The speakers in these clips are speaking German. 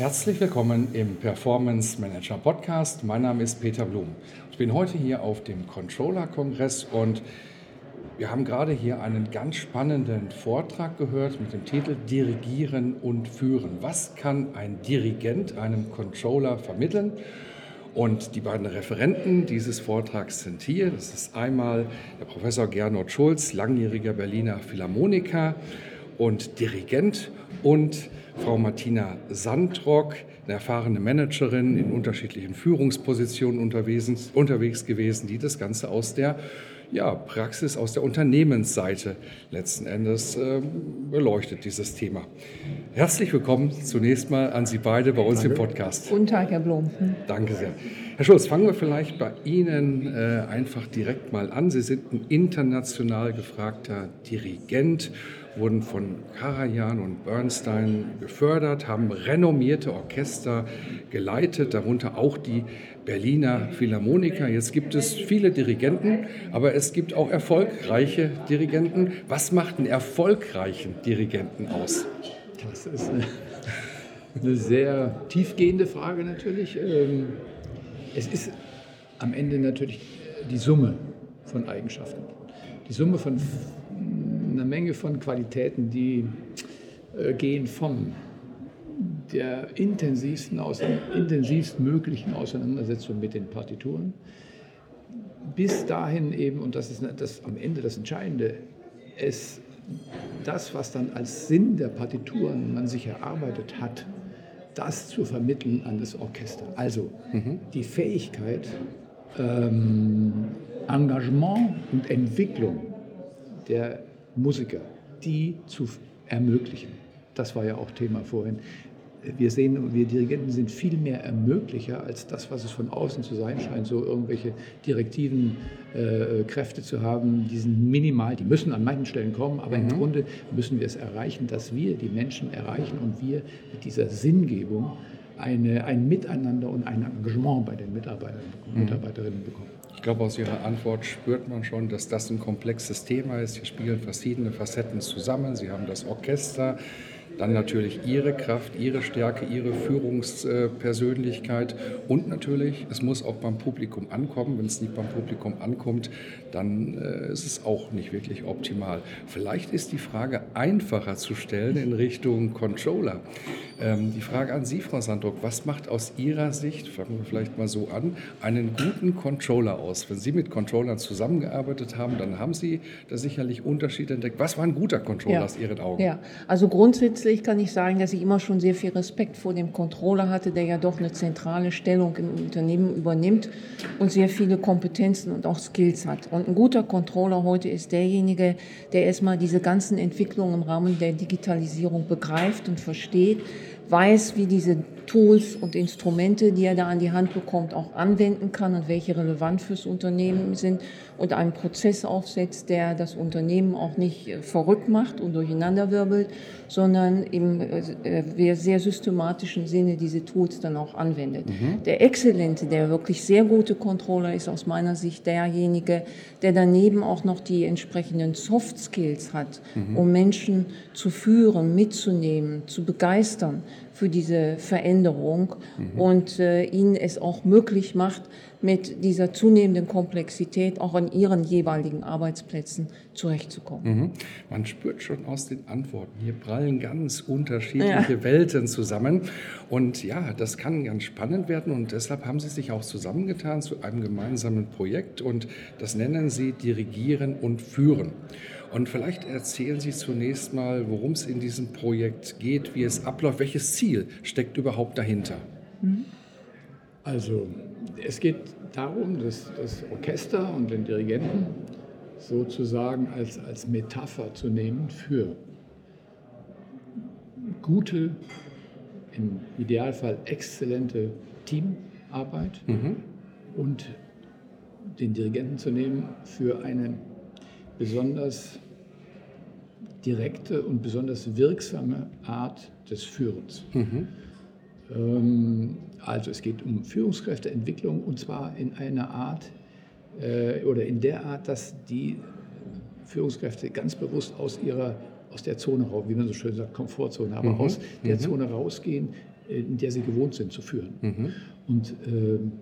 Herzlich willkommen im Performance Manager Podcast. Mein Name ist Peter Blum. Ich bin heute hier auf dem Controller-Kongress und wir haben gerade hier einen ganz spannenden Vortrag gehört mit dem Titel Dirigieren und Führen. Was kann ein Dirigent einem Controller vermitteln? Und die beiden Referenten dieses Vortrags sind hier. Das ist einmal der Professor Gernot Schulz, langjähriger Berliner Philharmoniker und Dirigent und Frau Martina Sandrock, eine erfahrene Managerin in unterschiedlichen Führungspositionen unterwegs, unterwegs gewesen, die das Ganze aus der ja, Praxis, aus der Unternehmensseite letzten Endes äh, beleuchtet, dieses Thema. Herzlich willkommen zunächst mal an Sie beide bei uns Danke. im Podcast. Guten Tag, Herr Blum. Danke sehr. Herr Schulz, fangen wir vielleicht bei Ihnen äh, einfach direkt mal an. Sie sind ein international gefragter Dirigent wurden von Karajan und Bernstein gefördert, haben renommierte Orchester geleitet, darunter auch die Berliner Philharmoniker. Jetzt gibt es viele Dirigenten, aber es gibt auch erfolgreiche Dirigenten. Was macht einen erfolgreichen Dirigenten aus? Das ist eine, eine sehr tiefgehende Frage natürlich. Ähm, es ist am Ende natürlich die Summe von Eigenschaften. Die Summe von eine Menge von Qualitäten, die äh, gehen von der intensivsten, aus, intensivst möglichen Auseinandersetzung mit den Partituren bis dahin eben, und das ist das, am Ende das Entscheidende, es, das, was dann als Sinn der Partituren man sich erarbeitet hat, das zu vermitteln an das Orchester. Also mhm. die Fähigkeit, ähm, Engagement und Entwicklung der Musiker, die zu ermöglichen. Das war ja auch Thema vorhin. Wir sehen, wir Dirigenten sind viel mehr Ermöglicher als das, was es von außen zu sein scheint, so irgendwelche direktiven äh, Kräfte zu haben, die sind minimal, die müssen an manchen Stellen kommen, aber mhm. im Grunde müssen wir es erreichen, dass wir die Menschen erreichen und wir mit dieser Sinngebung eine, ein Miteinander und ein Engagement bei den Mitarbeitern, mhm. Mitarbeiterinnen bekommen. Ich glaube, aus Ihrer Antwort spürt man schon, dass das ein komplexes Thema ist. Hier spielen verschiedene Facetten zusammen. Sie haben das Orchester, dann natürlich Ihre Kraft, Ihre Stärke, Ihre Führungspersönlichkeit und natürlich, es muss auch beim Publikum ankommen. Wenn es nicht beim Publikum ankommt, dann äh, ist es auch nicht wirklich optimal. Vielleicht ist die Frage einfacher zu stellen in Richtung Controller. Ähm, die Frage an Sie, Frau Sandruck, was macht aus Ihrer Sicht, fangen wir vielleicht mal so an, einen guten Controller aus? Wenn Sie mit Controllern zusammengearbeitet haben, dann haben Sie da sicherlich Unterschiede entdeckt. Was war ein guter Controller ja. aus Ihren Augen? Ja, also grundsätzlich kann ich sagen, dass ich immer schon sehr viel Respekt vor dem Controller hatte, der ja doch eine zentrale Stellung im Unternehmen übernimmt und sehr viele Kompetenzen und auch Skills hat. Und ein guter Controller heute ist derjenige, der erstmal diese ganzen Entwicklungen im Rahmen der Digitalisierung begreift und versteht, weiß, wie diese Tools und Instrumente, die er da an die Hand bekommt, auch anwenden kann und welche relevant fürs Unternehmen sind und einen Prozess aufsetzt, der das Unternehmen auch nicht äh, verrückt macht und durcheinanderwirbelt, sondern im äh, sehr systematischen Sinne diese Tools dann auch anwendet. Mhm. Der exzellente, der wirklich sehr gute Controller ist aus meiner Sicht derjenige, der daneben auch noch die entsprechenden Soft Skills hat, mhm. um Menschen zu führen, mitzunehmen, zu begeistern für diese Veränderung mhm. und äh, ihnen es auch möglich macht, mit dieser zunehmenden Komplexität auch an ihren jeweiligen Arbeitsplätzen zurechtzukommen. Mhm. Man spürt schon aus den Antworten, hier prallen ganz unterschiedliche ja. Welten zusammen. Und ja, das kann ganz spannend werden und deshalb haben Sie sich auch zusammengetan zu einem gemeinsamen Projekt und das nennen Sie Dirigieren und Führen. Und vielleicht erzählen Sie zunächst mal, worum es in diesem Projekt geht, wie es abläuft, welches Ziel steckt überhaupt dahinter. Mhm. Also es geht darum, dass das Orchester und den Dirigenten sozusagen als, als Metapher zu nehmen für gute, im Idealfall exzellente Teamarbeit Mhm. und den Dirigenten zu nehmen für eine besonders direkte und besonders wirksame Art des Führens. Mhm. Ähm, Also es geht um Führungskräfteentwicklung und zwar in einer Art äh, oder in der Art, dass die Führungskräfte ganz bewusst aus ihrer aus der Zone raus, wie man so schön sagt, Komfortzone, aber Mhm. aus der Mhm. Zone rausgehen, äh, in der sie gewohnt sind zu führen. Mhm. Und ähm,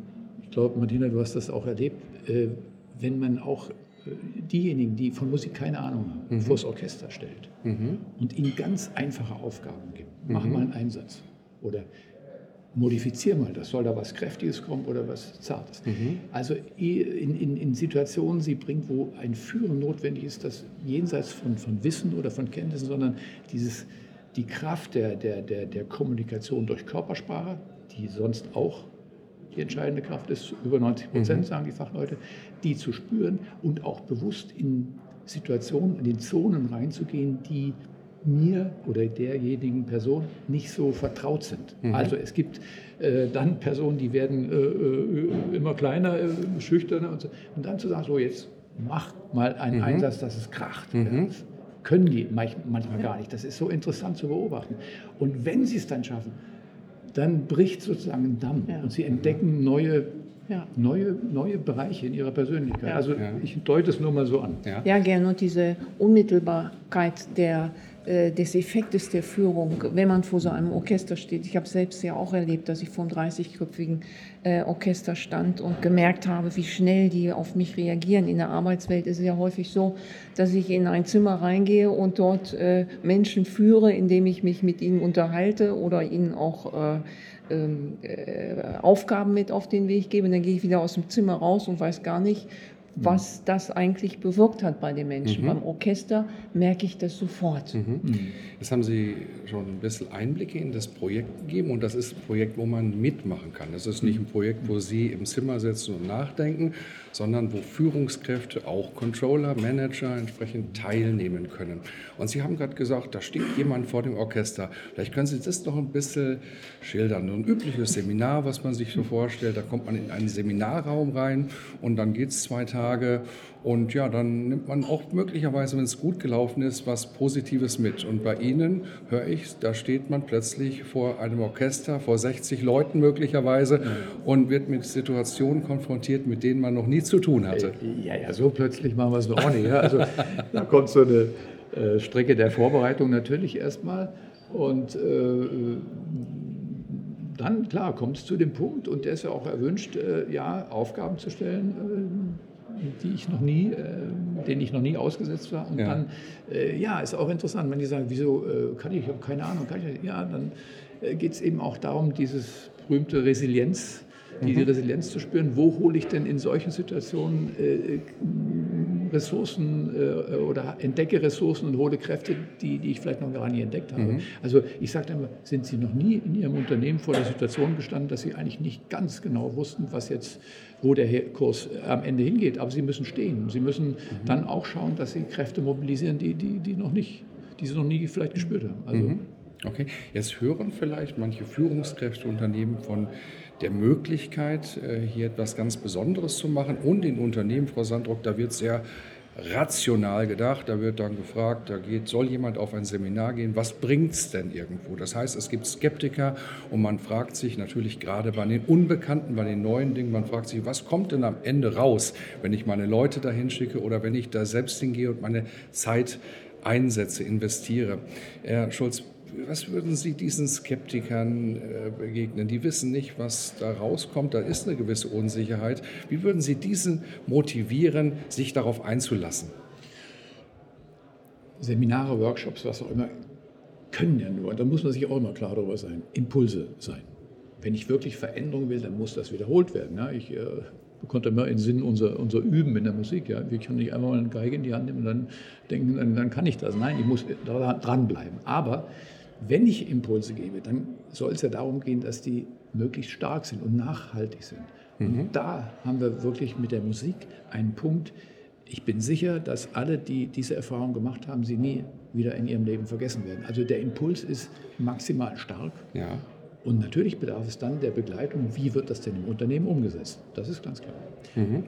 ich glaube, Martina, du hast das auch erlebt, äh, wenn man auch äh, diejenigen, die von Musik keine Ahnung haben, Mhm. vors Orchester stellt Mhm. und ihnen ganz einfache Aufgaben gibt. Mach Mhm. mal einen Einsatz oder modifizier mal das, soll da was Kräftiges kommen oder was Zartes. Mhm. Also in, in, in Situationen sie bringt, wo ein Führen notwendig ist, das jenseits von, von Wissen oder von Kenntnissen, sondern dieses, die Kraft der, der, der, der Kommunikation durch Körpersprache, die sonst auch die entscheidende Kraft ist, über 90 Prozent, Mhm. sagen die Fachleute, die zu spüren und auch bewusst in Situationen, in den Zonen reinzugehen, die mir oder derjenigen Person nicht so vertraut sind. Mhm. Also es gibt äh, dann Personen, die werden äh, äh, immer kleiner, äh, schüchterner und so. Und dann zu sagen, so jetzt mach mal einen Mhm. Einsatz, dass es kracht. Mhm. Das können die manch- manchmal gar nicht. Das ist so interessant zu beobachten. Und wenn sie es dann schaffen, dann bricht sozusagen ein Damm Ja. und sie entdecken neue, Ja. neue, neue Bereiche in ihrer Persönlichkeit. Ja. Also Ja. ich deute es nur mal so an. Ja. Ja, gerne. Und diese Unmittelbarkeit der, äh, des Effektes der Führung, wenn man vor so einem Orchester steht. Ich habe selbst ja auch erlebt, dass ich vor einem 30-köpfigen äh, Orchester stand und gemerkt habe, wie schnell die auf mich reagieren. In der Arbeitswelt ist es ja häufig so, dass ich in ein Zimmer reingehe und dort äh, Menschen führe, indem ich mich mit ihnen unterhalte oder ihnen auch äh, Aufgaben mit auf den Weg gebe. Und dann gehe ich wieder aus dem Zimmer raus und weiß gar nicht, was das eigentlich bewirkt hat bei den Menschen. Mhm. Beim Orchester merke ich das sofort. Mhm. Jetzt haben Sie schon ein bisschen Einblicke in das Projekt gegeben und das ist ein Projekt, wo man mitmachen kann. Das ist nicht ein Projekt, wo Sie im Zimmer sitzen und nachdenken, sondern wo Führungskräfte, auch Controller, Manager entsprechend teilnehmen können. Und Sie haben gerade gesagt, da steht jemand vor dem Orchester. Vielleicht können Sie das noch ein bisschen schildern. So ein übliches Seminar, was man sich so vorstellt, da kommt man in einen Seminarraum rein und dann geht es zwei Tage und ja, dann nimmt man auch möglicherweise, wenn es gut gelaufen ist, was Positives mit. Und bei Ihnen höre ich, da steht man plötzlich vor einem Orchester, vor 60 Leuten möglicherweise und wird mit Situationen konfrontiert, mit denen man noch nie zu tun hatte. Ja, ja, so plötzlich machen wir es noch nicht. Ja. Also da kommt so eine äh, Strecke der Vorbereitung natürlich erstmal. Und äh, dann, klar, kommt es zu dem Punkt, und der ist ja auch erwünscht, äh, ja, Aufgaben zu stellen, äh, die ich noch nie, äh, denen ich noch nie ausgesetzt war. Und Ja. dann, äh, ja, ist auch interessant, wenn die sagen, wieso äh, kann ich, ich habe keine Ahnung, kann ich. Ja, dann äh, geht es eben auch darum, dieses berühmte Resilienz, die, die Resilienz zu spüren, wo hole ich denn in solchen Situationen äh, Ressourcen äh, oder entdecke Ressourcen und hole Kräfte, die, die ich vielleicht noch gar nicht entdeckt habe. Mhm. Also ich sage immer, sind Sie noch nie in Ihrem Unternehmen vor der Situation gestanden, dass Sie eigentlich nicht ganz genau wussten, was jetzt, wo der Kurs äh, am Ende hingeht, aber Sie müssen stehen. Sie müssen dann auch schauen, dass Sie Kräfte mobilisieren, die, die, die noch nicht, die Sie noch nie vielleicht gespürt haben. Also Mhm. Okay, jetzt hören vielleicht manche Führungskräfte Unternehmen von der Möglichkeit, äh, hier etwas ganz Besonderes zu machen. Und in Unternehmen, Frau Sandrock, da wird sehr rational gedacht. Da wird dann gefragt, da geht, soll jemand auf ein Seminar gehen? Was bringt es denn irgendwo? Das heißt, es gibt Skeptiker und man fragt sich natürlich gerade bei den Unbekannten, bei den neuen Dingen, man fragt sich, was kommt denn am Ende raus, wenn ich meine Leute dahin schicke oder wenn ich da selbst hingehe und meine Zeit einsetze, investiere. Herr Schulz, was würden Sie diesen Skeptikern äh, begegnen? Die wissen nicht, was da rauskommt. Da ist eine gewisse Unsicherheit. Wie würden Sie diesen motivieren, sich darauf einzulassen? Seminare, Workshops, was auch immer, können ja nur, da muss man sich auch immer klar darüber sein, Impulse sein. Wenn ich wirklich Veränderung will, dann muss das wiederholt werden. Ja, ich äh, konnte immer in Sinn unser, unser Üben in der Musik. Ja. Wir können nicht einmal eine Geige in die Hand nehmen und dann denken, dann, dann kann ich das. Nein, ich muss dranbleiben. Aber wenn ich Impulse gebe, dann soll es ja darum gehen, dass die möglichst stark sind und nachhaltig sind. Und da haben wir wirklich mit der Musik einen Punkt, ich bin sicher, dass alle, die diese Erfahrung gemacht haben, sie nie wieder in ihrem Leben vergessen werden. Also der Impuls ist maximal stark. Ja. Und natürlich bedarf es dann der Begleitung, wie wird das denn im Unternehmen umgesetzt. Das ist ganz klar. Mhm.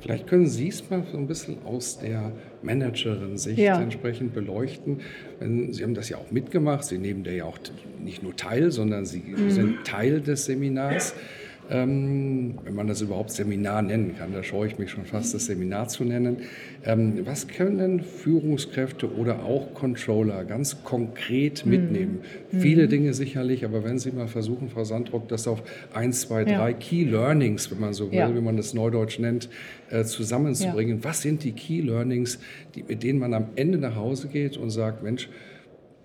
Vielleicht können Sie es mal so ein bisschen aus der Managerin-Sicht Ja. entsprechend beleuchten. Sie haben das ja auch mitgemacht, Sie nehmen da ja auch nicht nur teil, sondern Sie sind Teil des Seminars. Ähm, wenn man das überhaupt Seminar nennen kann, da scheue ich mich schon fast, das Seminar zu nennen. Ähm, was können Führungskräfte oder auch Controller ganz konkret mitnehmen? Viele Dinge sicherlich, aber wenn Sie mal versuchen, Frau Sandrock, das auf ein, zwei, Ja. drei Key Learnings, wenn man so will, Ja. wie man das neudeutsch nennt, äh, zusammenzubringen. Was sind die Key Learnings, die, mit denen man am Ende nach Hause geht und sagt, Mensch,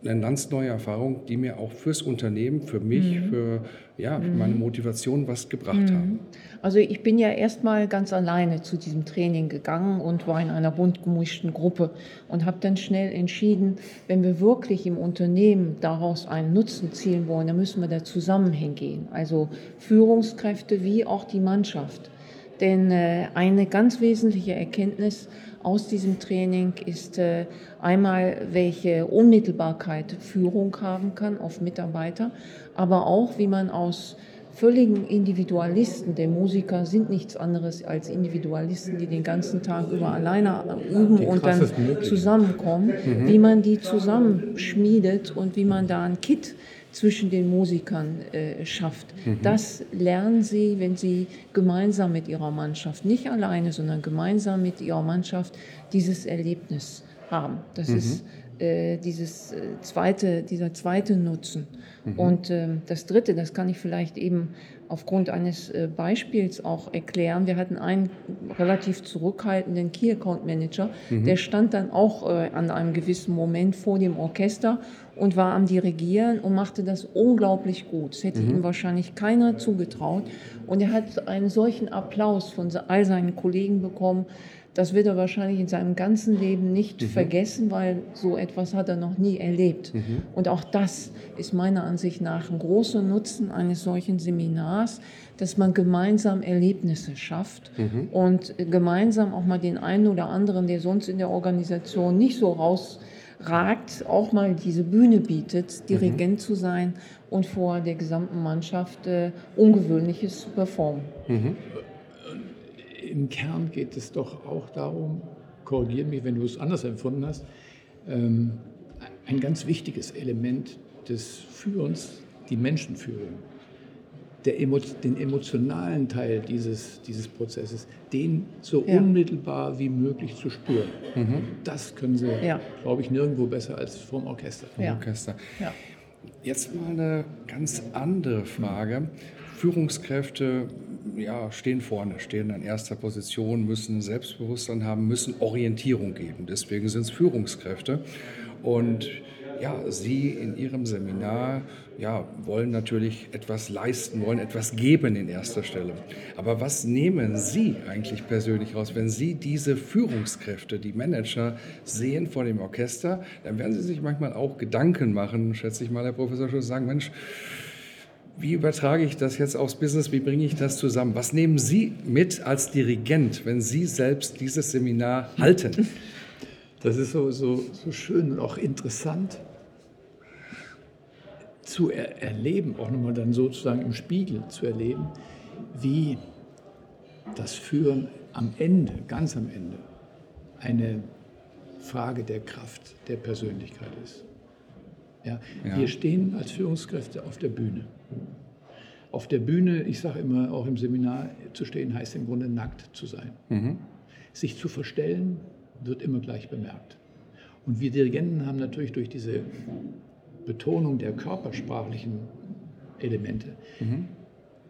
eine ganz neue Erfahrung, die mir auch fürs Unternehmen, für mich, für, ja, für meine Motivation was gebracht haben. Also ich bin ja erstmal ganz alleine zu diesem Training gegangen und war in einer bunt gemischten Gruppe und habe dann schnell entschieden, wenn wir wirklich im Unternehmen daraus einen Nutzen zielen wollen, dann müssen wir da zusammen hingehen. Also Führungskräfte wie auch die Mannschaft. Denn äh, eine ganz wesentliche Erkenntnis aus diesem Training ist äh, einmal, welche Unmittelbarkeit Führung haben kann auf Mitarbeiter, aber auch, wie man aus völligen Individualisten, denn Musiker sind nichts anderes als Individualisten, die den ganzen Tag über alleine üben und dann zusammenkommen, wie man die zusammenschmiedet und wie man da ein Kit zwischen den Musikern äh, schafft. Das lernen sie, wenn sie gemeinsam mit ihrer Mannschaft, nicht alleine, sondern gemeinsam mit ihrer Mannschaft dieses Erlebnis haben. Das ist äh, dieses äh, zweite, dieser zweite Nutzen. Und ähm, das dritte, das kann ich vielleicht eben aufgrund eines äh, Beispiels auch erklären. Wir hatten einen relativ zurückhaltenden Key Account Manager, der stand dann auch äh, an einem gewissen Moment vor dem Orchester und war am Dirigieren und machte das unglaublich gut. Das hätte ihm wahrscheinlich keiner zugetraut. Und er hat einen solchen Applaus von all seinen Kollegen bekommen. Das wird er wahrscheinlich in seinem ganzen Leben nicht vergessen, weil so etwas hat er noch nie erlebt. Und auch das ist meiner Ansicht nach ein großer Nutzen eines solchen Seminars, dass man gemeinsam Erlebnisse schafft und gemeinsam auch mal den einen oder anderen, der sonst in der Organisation nicht so rausragt, auch mal diese Bühne bietet, Dirigent zu sein und vor der gesamten Mannschaft äh, Ungewöhnliches zu performen. Im Kern geht es doch auch darum, korrigiere mich, wenn du es anders empfunden hast, ähm, ein ganz wichtiges Element des Führens, die Menschenführung. Emo den emotionalen Teil dieses, dieses Prozesses, den so Ja. unmittelbar wie möglich zu spüren. Das können sie, Ja. glaube ich, nirgendwo besser als vorm Orchester. Ja. Orchester. Jetzt mal eine ganz andere Frage. Führungskräfte ja, stehen vorne, stehen an erster Position, müssen Selbstbewusstsein haben, müssen Orientierung geben. Deswegen sind es Führungskräfte. Und ja, Sie in Ihrem Seminar ja, wollen natürlich etwas leisten, wollen etwas geben in erster Stelle. Aber was nehmen Sie eigentlich persönlich raus, wenn Sie diese Führungskräfte, die Manager sehen vor dem Orchester? Dann werden Sie sich manchmal auch Gedanken machen, schätze ich mal, Herr Professor Schulz, sagen, Mensch, wie übertrage ich das jetzt aufs Business? Wie bringe ich das zusammen? Was nehmen Sie mit als Dirigent, wenn Sie selbst dieses Seminar halten? Das ist so, so, so schön und auch interessant zu er erleben, auch nochmal dann sozusagen im Spiegel zu erleben, wie das Führen am Ende, ganz am Ende, eine Frage der Kraft, der Persönlichkeit ist. Ja, Ja. Wir stehen als Führungskräfte auf der Bühne. Auf der Bühne, ich sage immer, auch im Seminar zu stehen, heißt im Grunde nackt zu sein. Sich zu verstellen, wird immer gleich bemerkt. Und wir Dirigenten haben natürlich durch diese Betonung der körpersprachlichen Elemente,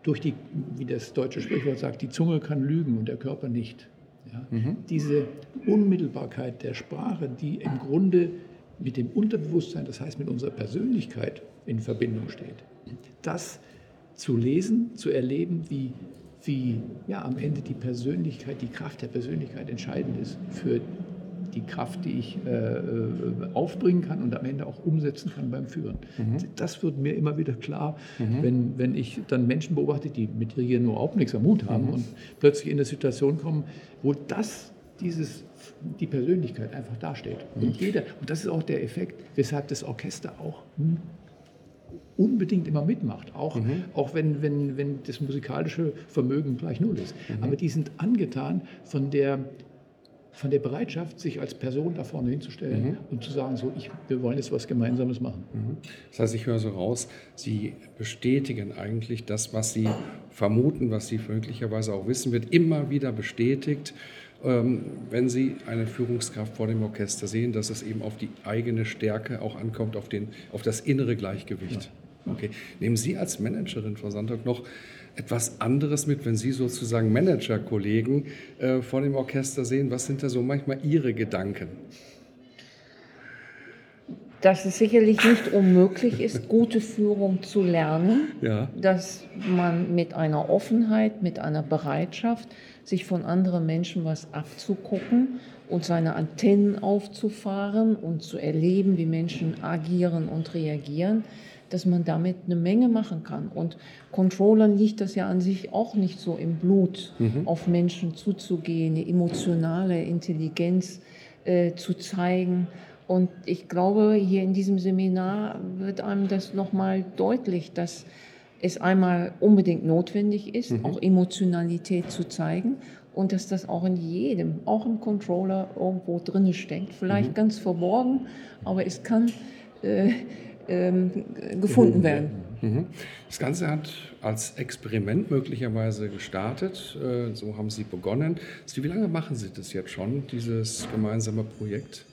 durch die, wie das deutsche Sprichwort sagt, die Zunge kann lügen und der Körper nicht. Ja? Diese Unmittelbarkeit der Sprache, die im Grunde mit dem Unterbewusstsein, das heißt mit unserer Persönlichkeit in Verbindung steht. Das zu lesen, zu erleben, wie, wie ja, am Ende die Persönlichkeit, die Kraft der Persönlichkeit entscheidend ist für die Kraft, die ich äh, äh, aufbringen kann und am Ende auch umsetzen kann beim Führen. Das wird mir immer wieder klar, wenn, wenn ich dann Menschen beobachte, die mit Dirigieren nur überhaupt nichts am Hut haben und plötzlich in eine Situation kommen, wo das dieses, die Persönlichkeit einfach dasteht. Mhm. Und, jeder, und das ist auch der Effekt, weshalb das Orchester auch hm, unbedingt immer mitmacht, auch, mhm. auch wenn, wenn, wenn das musikalische Vermögen gleich null ist. Mhm. Aber die sind angetan von der, von der Bereitschaft, sich als Person da vorne hinzustellen mhm. und zu sagen, so, ich, wir wollen jetzt was Gemeinsames machen. Mhm. Das heißt, ich höre so raus, Sie bestätigen eigentlich das, was Sie vermuten, was Sie möglicherweise auch wissen wird, immer wieder bestätigt wenn Sie eine Führungskraft vor dem Orchester sehen, dass es eben auf die eigene Stärke auch ankommt, auf, den, auf das innere Gleichgewicht. Okay. Nehmen Sie als Managerin, Frau Sandhock, noch etwas anderes mit, wenn Sie sozusagen Managerkollegen äh, vor dem Orchester sehen? Was sind da so manchmal Ihre Gedanken? Dass es sicherlich nicht unmöglich ist, gute Führung zu lernen, ja. dass man mit einer Offenheit, mit einer Bereitschaft, sich von anderen Menschen was abzugucken und seine Antennen aufzufahren und zu erleben, wie Menschen agieren und reagieren, dass man damit eine Menge machen kann. Und Controllern liegt das ja an sich auch nicht so im Blut, mhm. auf Menschen zuzugehen, eine emotionale Intelligenz äh, zu zeigen. Und ich glaube, hier in diesem Seminar wird einem das nochmal deutlich, dass es einmal unbedingt notwendig ist, mhm. auch Emotionalität zu zeigen und dass das auch in jedem, auch im Controller irgendwo drin steckt. Vielleicht mhm. ganz verborgen, aber es kann äh, ähm, gefunden werden. Mhm. Das Ganze hat als Experiment möglicherweise gestartet. Äh, so haben Sie begonnen. Wie lange machen Sie das jetzt schon, dieses gemeinsame Projekt?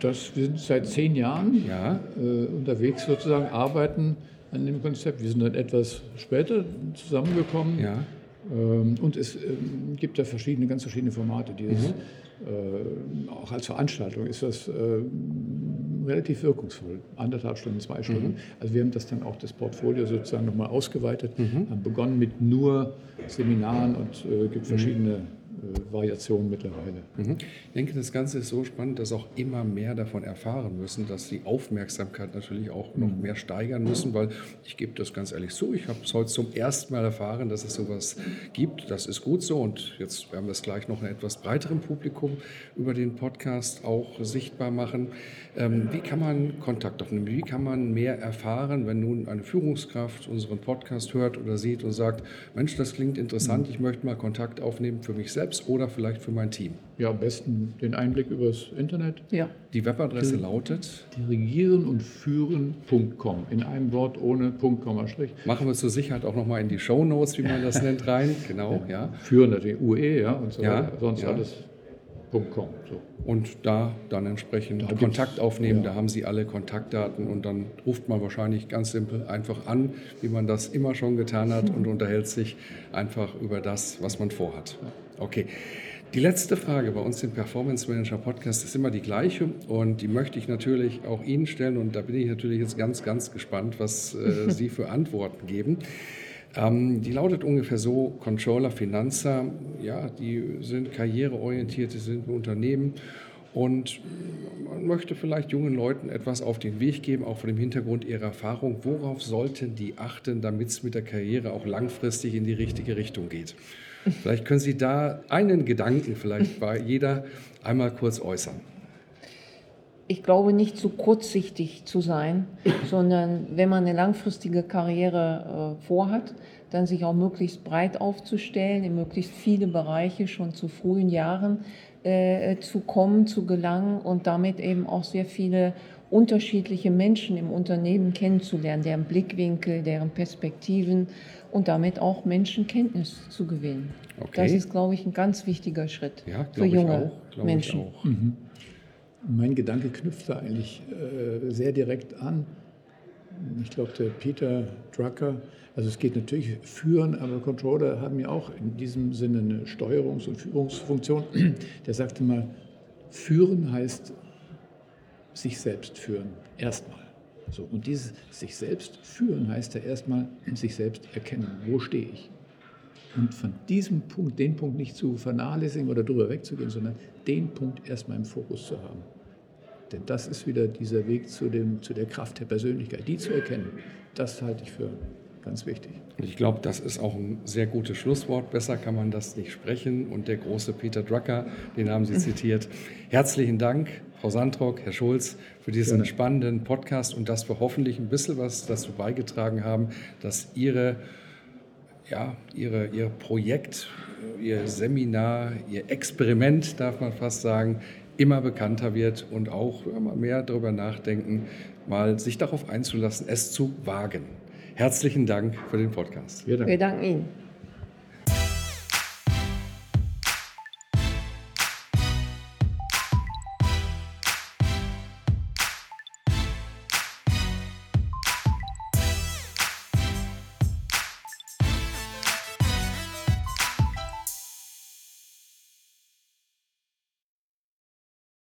Das, wir sind seit zehn Jahren ja. äh, unterwegs sozusagen, arbeiten an dem Konzept. Wir sind dann etwas später zusammengekommen. Ja. Ähm, und es ähm, gibt da verschiedene, ganz verschiedene Formate. Dieses, mhm. äh, auch als Veranstaltung ist das äh, relativ wirkungsvoll. Anderthalb Stunden, zwei Stunden. Mhm. Also wir haben das dann auch das Portfolio sozusagen nochmal ausgeweitet, mhm. haben begonnen mit nur Seminaren und äh, gibt mhm. verschiedene Variationen mittlerweile. Mhm. Ich denke, das Ganze ist so spannend, dass auch immer mehr davon erfahren müssen, dass die Aufmerksamkeit natürlich auch noch mhm. mehr steigern müssen, weil ich gebe das ganz ehrlich zu, ich habe es heute zum ersten Mal erfahren, dass es sowas gibt. Das ist gut so und jetzt werden wir es gleich noch einem etwas breiteren Publikum über den Podcast auch sichtbar machen. Ähm, wie kann man Kontakt aufnehmen? Wie kann man mehr erfahren, wenn nun eine Führungskraft unseren Podcast hört oder sieht und sagt, Mensch, das klingt interessant, mhm. ich möchte mal Kontakt aufnehmen für mich selbst oder vielleicht für mein Team? Ja, am besten den Einblick übers Internet. Ja. Die Webadresse die, lautet? Dirigieren und führen.com. In einem Wort ohne Punkt, Komma, Strich. Machen wir zur Sicherheit auch nochmal in die Show Notes, wie man das nennt, rein. Genau, ja. ja. Führen natürlich UE, ja, und so ja, weiter. Sonst ja. alles .com. So. Und da dann entsprechend da Kontakt aufnehmen, ja. da haben Sie alle Kontaktdaten und dann ruft man wahrscheinlich ganz simpel einfach an, wie man das immer schon getan hat und unterhält sich einfach über das, was man vorhat. Okay. Die letzte Frage bei uns im Performance Manager Podcast ist immer die gleiche und die möchte ich natürlich auch Ihnen stellen und da bin ich natürlich jetzt ganz, ganz gespannt, was äh, Sie für Antworten geben. Ähm, die lautet ungefähr so, Controller, Finanzer, ja, die sind karriereorientiert, die sind ein Unternehmen und man möchte vielleicht jungen Leuten etwas auf den Weg geben, auch von dem Hintergrund ihrer Erfahrung. Worauf sollten die achten, damit es mit der Karriere auch langfristig in die richtige Richtung geht? Vielleicht können Sie da einen Gedanken vielleicht bei jeder einmal kurz äußern. Ich glaube, nicht zu kurzsichtig zu sein, sondern wenn man eine langfristige Karriere äh, vorhat, dann sich auch möglichst breit aufzustellen, in möglichst viele Bereiche schon zu frühen Jahren äh, zu kommen, zu gelangen und damit eben auch sehr viele unterschiedliche Menschen im Unternehmen kennenzulernen, deren Blickwinkel, deren Perspektiven und damit auch Menschenkenntnis zu gewinnen. Okay. Das ist, glaube ich, ein ganz wichtiger Schritt ja, für junge auch, Menschen. Mhm. Mein Gedanke knüpft da eigentlich äh, sehr direkt an. Ich glaube, der Peter Drucker, also es geht natürlich führen, aber Controller haben ja auch in diesem Sinne eine Steuerungs- und Führungsfunktion. Der sagte mal, führen heißt sich selbst führen, erstmal. So, und dieses sich selbst führen heißt ja erstmal sich selbst erkennen. Wo stehe ich? Und von diesem Punkt, den Punkt nicht zu vernachlässigen oder drüber wegzugehen, sondern den Punkt erstmal im Fokus zu haben. Denn das ist wieder dieser Weg zu, dem, zu der Kraft der Persönlichkeit, die zu erkennen. Das halte ich für ganz wichtig. Und ich glaube, das ist auch ein sehr gutes Schlusswort. Besser kann man das nicht sprechen. Und der große Peter Drucker, den haben Sie zitiert. Herzlichen Dank, Frau Sandrock, Herr Schulz, für diesen Gerne. spannenden Podcast und dass wir hoffentlich ein bisschen was dazu beigetragen haben, dass Ihre, ja, Ihre, Ihr Projekt, Ihr Seminar, Ihr Experiment, darf man fast sagen, immer bekannter wird und auch immer mehr darüber nachdenken, mal sich darauf einzulassen, es zu wagen. Herzlichen Dank für den Podcast. Wir danken, Wir danken Ihnen.